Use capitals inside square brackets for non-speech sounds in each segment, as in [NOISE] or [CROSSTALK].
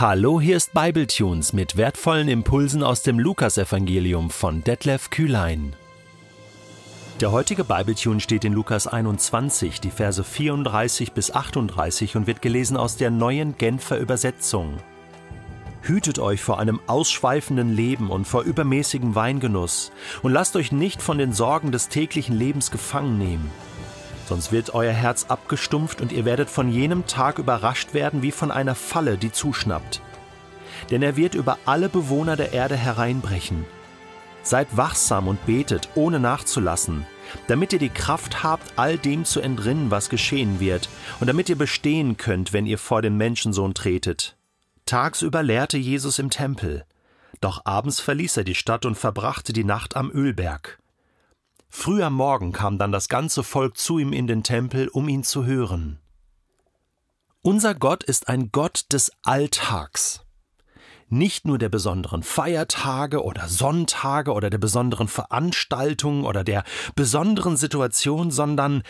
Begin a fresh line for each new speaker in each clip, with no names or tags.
Hallo, hier ist Bibletunes mit wertvollen Impulsen aus dem Lukasevangelium von Detlef Kühlein. Der heutige Bibletune steht in Lukas 21, die Verse 34 bis 38 und wird gelesen aus der neuen Genfer Übersetzung. Hütet euch vor einem ausschweifenden Leben und vor übermäßigem Weingenuss und lasst euch nicht von den Sorgen des täglichen Lebens gefangen nehmen sonst wird euer Herz abgestumpft und ihr werdet von jenem Tag überrascht werden wie von einer Falle, die zuschnappt. Denn er wird über alle Bewohner der Erde hereinbrechen. Seid wachsam und betet, ohne nachzulassen, damit ihr die Kraft habt, all dem zu entrinnen, was geschehen wird, und damit ihr bestehen könnt, wenn ihr vor den Menschensohn tretet. Tagsüber lehrte Jesus im Tempel, doch abends verließ er die Stadt und verbrachte die Nacht am Ölberg. Früh am Morgen kam dann das ganze Volk zu ihm in den Tempel, um ihn zu hören. Unser Gott ist ein Gott des Alltags. Nicht nur der besonderen Feiertage oder Sonntage oder der besonderen Veranstaltungen oder der besonderen Situation, sondern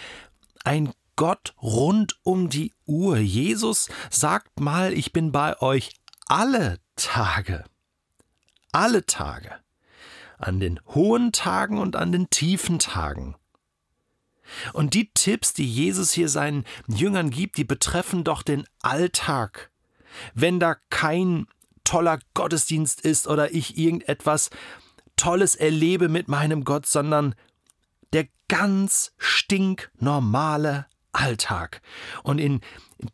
ein Gott rund um die Uhr. Jesus sagt mal, ich bin bei euch alle Tage. Alle Tage an den hohen Tagen und an den tiefen Tagen. Und die Tipps, die Jesus hier seinen Jüngern gibt, die betreffen doch den Alltag. Wenn da kein toller Gottesdienst ist oder ich irgendetwas Tolles erlebe mit meinem Gott, sondern der ganz stinknormale Alltag. Und in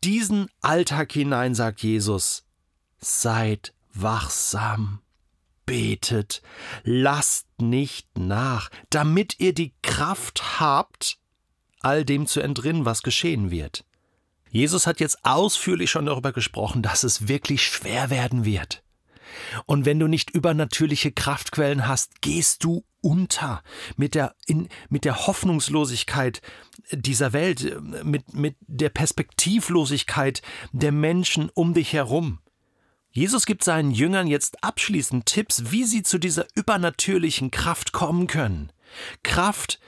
diesen Alltag hinein sagt Jesus, seid wachsam betet, lasst nicht nach, damit ihr die Kraft habt, all dem zu entrinnen, was geschehen wird. Jesus hat jetzt ausführlich schon darüber gesprochen, dass es wirklich schwer werden wird. Und wenn du nicht übernatürliche Kraftquellen hast, gehst du unter mit der, in, mit der Hoffnungslosigkeit dieser Welt, mit, mit der Perspektivlosigkeit der Menschen um dich herum. Jesus gibt seinen Jüngern jetzt abschließend Tipps, wie sie zu dieser übernatürlichen Kraft kommen können. Kraft,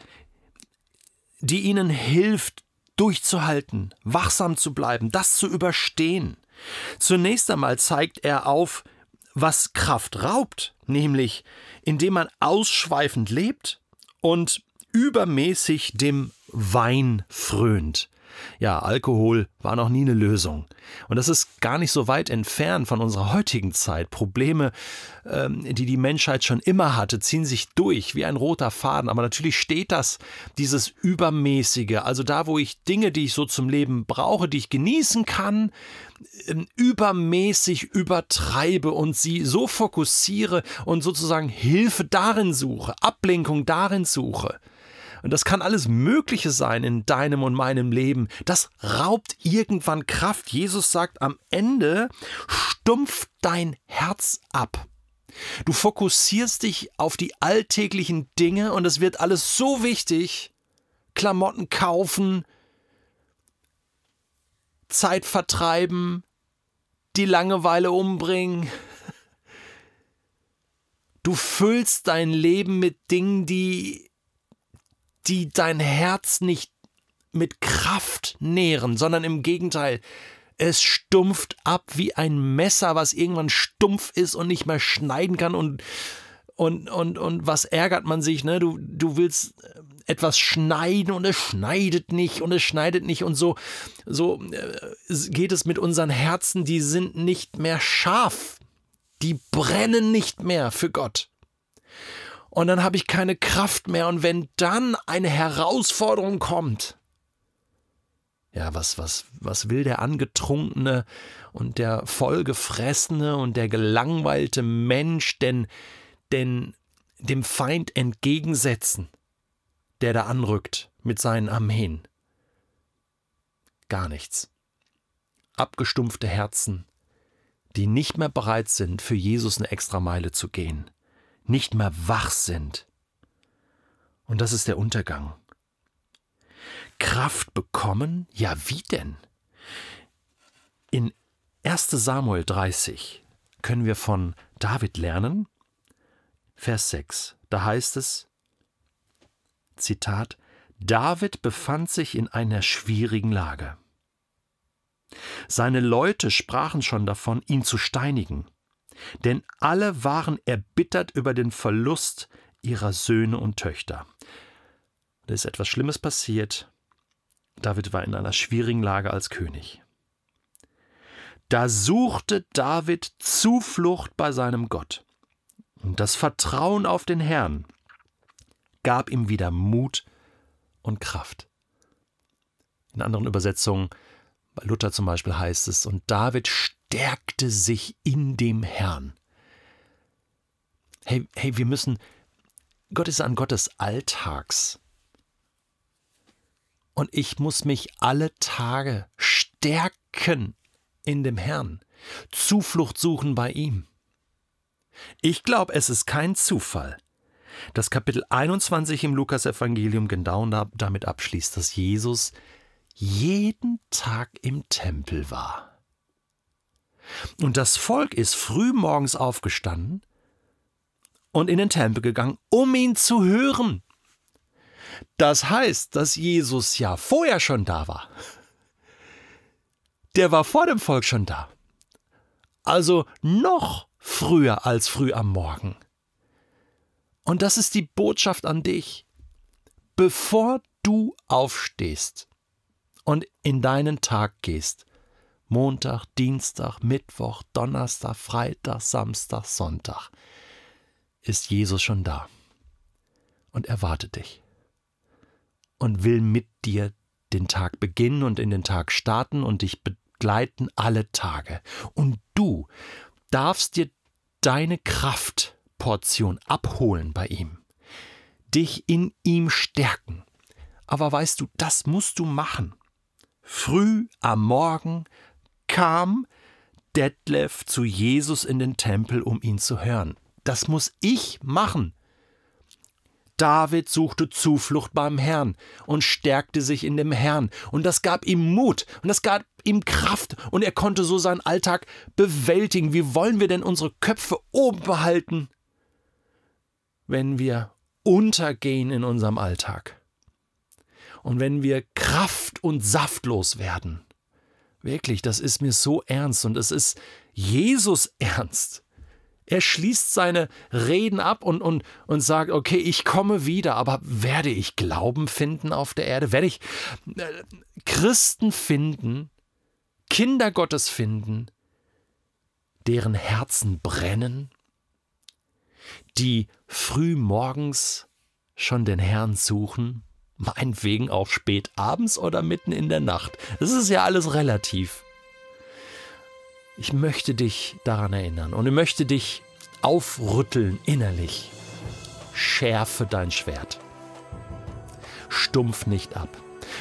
die ihnen hilft, durchzuhalten, wachsam zu bleiben, das zu überstehen. Zunächst einmal zeigt er auf, was Kraft raubt, nämlich indem man ausschweifend lebt und übermäßig dem Wein frönt. Ja, Alkohol war noch nie eine Lösung. Und das ist gar nicht so weit entfernt von unserer heutigen Zeit. Probleme, ähm, die die Menschheit schon immer hatte, ziehen sich durch wie ein roter Faden. Aber natürlich steht das, dieses Übermäßige, also da, wo ich Dinge, die ich so zum Leben brauche, die ich genießen kann, ähm, übermäßig übertreibe und sie so fokussiere und sozusagen Hilfe darin suche, Ablenkung darin suche. Und das kann alles Mögliche sein in deinem und meinem Leben. Das raubt irgendwann Kraft. Jesus sagt am Ende, stumpft dein Herz ab. Du fokussierst dich auf die alltäglichen Dinge und es wird alles so wichtig. Klamotten kaufen, Zeit vertreiben, die Langeweile umbringen. Du füllst dein Leben mit Dingen, die die dein Herz nicht mit Kraft nähren, sondern im Gegenteil, es stumpft ab wie ein Messer, was irgendwann stumpf ist und nicht mehr schneiden kann und und, und, und was ärgert man sich, ne? Du, du willst etwas schneiden und es schneidet nicht und es schneidet nicht und so, so äh, geht es mit unseren Herzen, die sind nicht mehr scharf. Die brennen nicht mehr für Gott und dann habe ich keine Kraft mehr. Und wenn dann eine Herausforderung kommt, ja, was, was, was will der angetrunkene und der vollgefressene und der gelangweilte Mensch denn, denn dem Feind entgegensetzen, der da anrückt mit seinen Armeen? Gar nichts. Abgestumpfte Herzen, die nicht mehr bereit sind, für Jesus eine Extrameile zu gehen nicht mehr wach sind. Und das ist der Untergang. Kraft bekommen? Ja, wie denn? In 1 Samuel 30 können wir von David lernen, Vers 6, da heißt es, Zitat, David befand sich in einer schwierigen Lage. Seine Leute sprachen schon davon, ihn zu steinigen. Denn alle waren erbittert über den Verlust ihrer Söhne und Töchter. Da ist etwas Schlimmes passiert. David war in einer schwierigen Lage als König. Da suchte David Zuflucht bei seinem Gott. Und das Vertrauen auf den Herrn gab ihm wieder Mut und Kraft. In anderen Übersetzungen, bei Luther zum Beispiel heißt es, und David stärkte sich in dem Herrn. Hey, hey, wir müssen, Gott ist ein Gott des Alltags. Und ich muss mich alle Tage stärken in dem Herrn, Zuflucht suchen bei ihm. Ich glaube, es ist kein Zufall, dass Kapitel 21 im Lukasevangelium genau damit abschließt, dass Jesus jeden Tag im Tempel war. Und das Volk ist früh morgens aufgestanden und in den Tempel gegangen, um ihn zu hören. Das heißt, dass Jesus ja vorher schon da war. Der war vor dem Volk schon da. Also noch früher als früh am Morgen. Und das ist die Botschaft an dich. Bevor du aufstehst und in deinen Tag gehst, Montag, Dienstag, Mittwoch, Donnerstag, Freitag, Samstag, Sonntag, ist Jesus schon da und erwartet dich und will mit dir den Tag beginnen und in den Tag starten und dich begleiten alle Tage. Und du darfst dir deine Kraftportion abholen bei ihm, dich in ihm stärken. Aber weißt du, das musst du machen. Früh am Morgen kam Detlef zu Jesus in den Tempel, um ihn zu hören. Das muss ich machen. David suchte Zuflucht beim Herrn und stärkte sich in dem Herrn, und das gab ihm Mut und das gab ihm Kraft, und er konnte so seinen Alltag bewältigen. Wie wollen wir denn unsere Köpfe oben behalten, wenn wir untergehen in unserem Alltag? Und wenn wir kraft- und saftlos werden? Wirklich, das ist mir so ernst und es ist Jesus ernst. Er schließt seine Reden ab und, und, und sagt, okay, ich komme wieder, aber werde ich Glauben finden auf der Erde? Werde ich äh, Christen finden, Kinder Gottes finden, deren Herzen brennen, die früh morgens schon den Herrn suchen, meinetwegen auch spät abends oder mitten in der Nacht. Das ist ja alles relativ. Ich möchte dich daran erinnern und ich möchte dich aufrütteln innerlich. Schärfe dein Schwert. Stumpf nicht ab.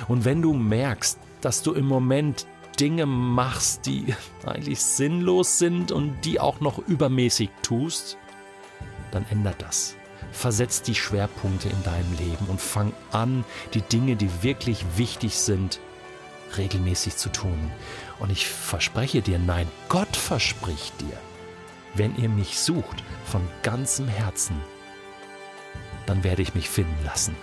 Und wenn du merkst, dass du im Moment Dinge machst, die [LAUGHS] eigentlich sinnlos sind und die auch noch übermäßig tust, dann ändert das. Versetz die Schwerpunkte in deinem Leben und fang an, die Dinge, die wirklich wichtig sind, regelmäßig zu tun. Und ich verspreche dir, nein, Gott verspricht dir, wenn ihr mich sucht von ganzem Herzen, dann werde ich mich finden lassen.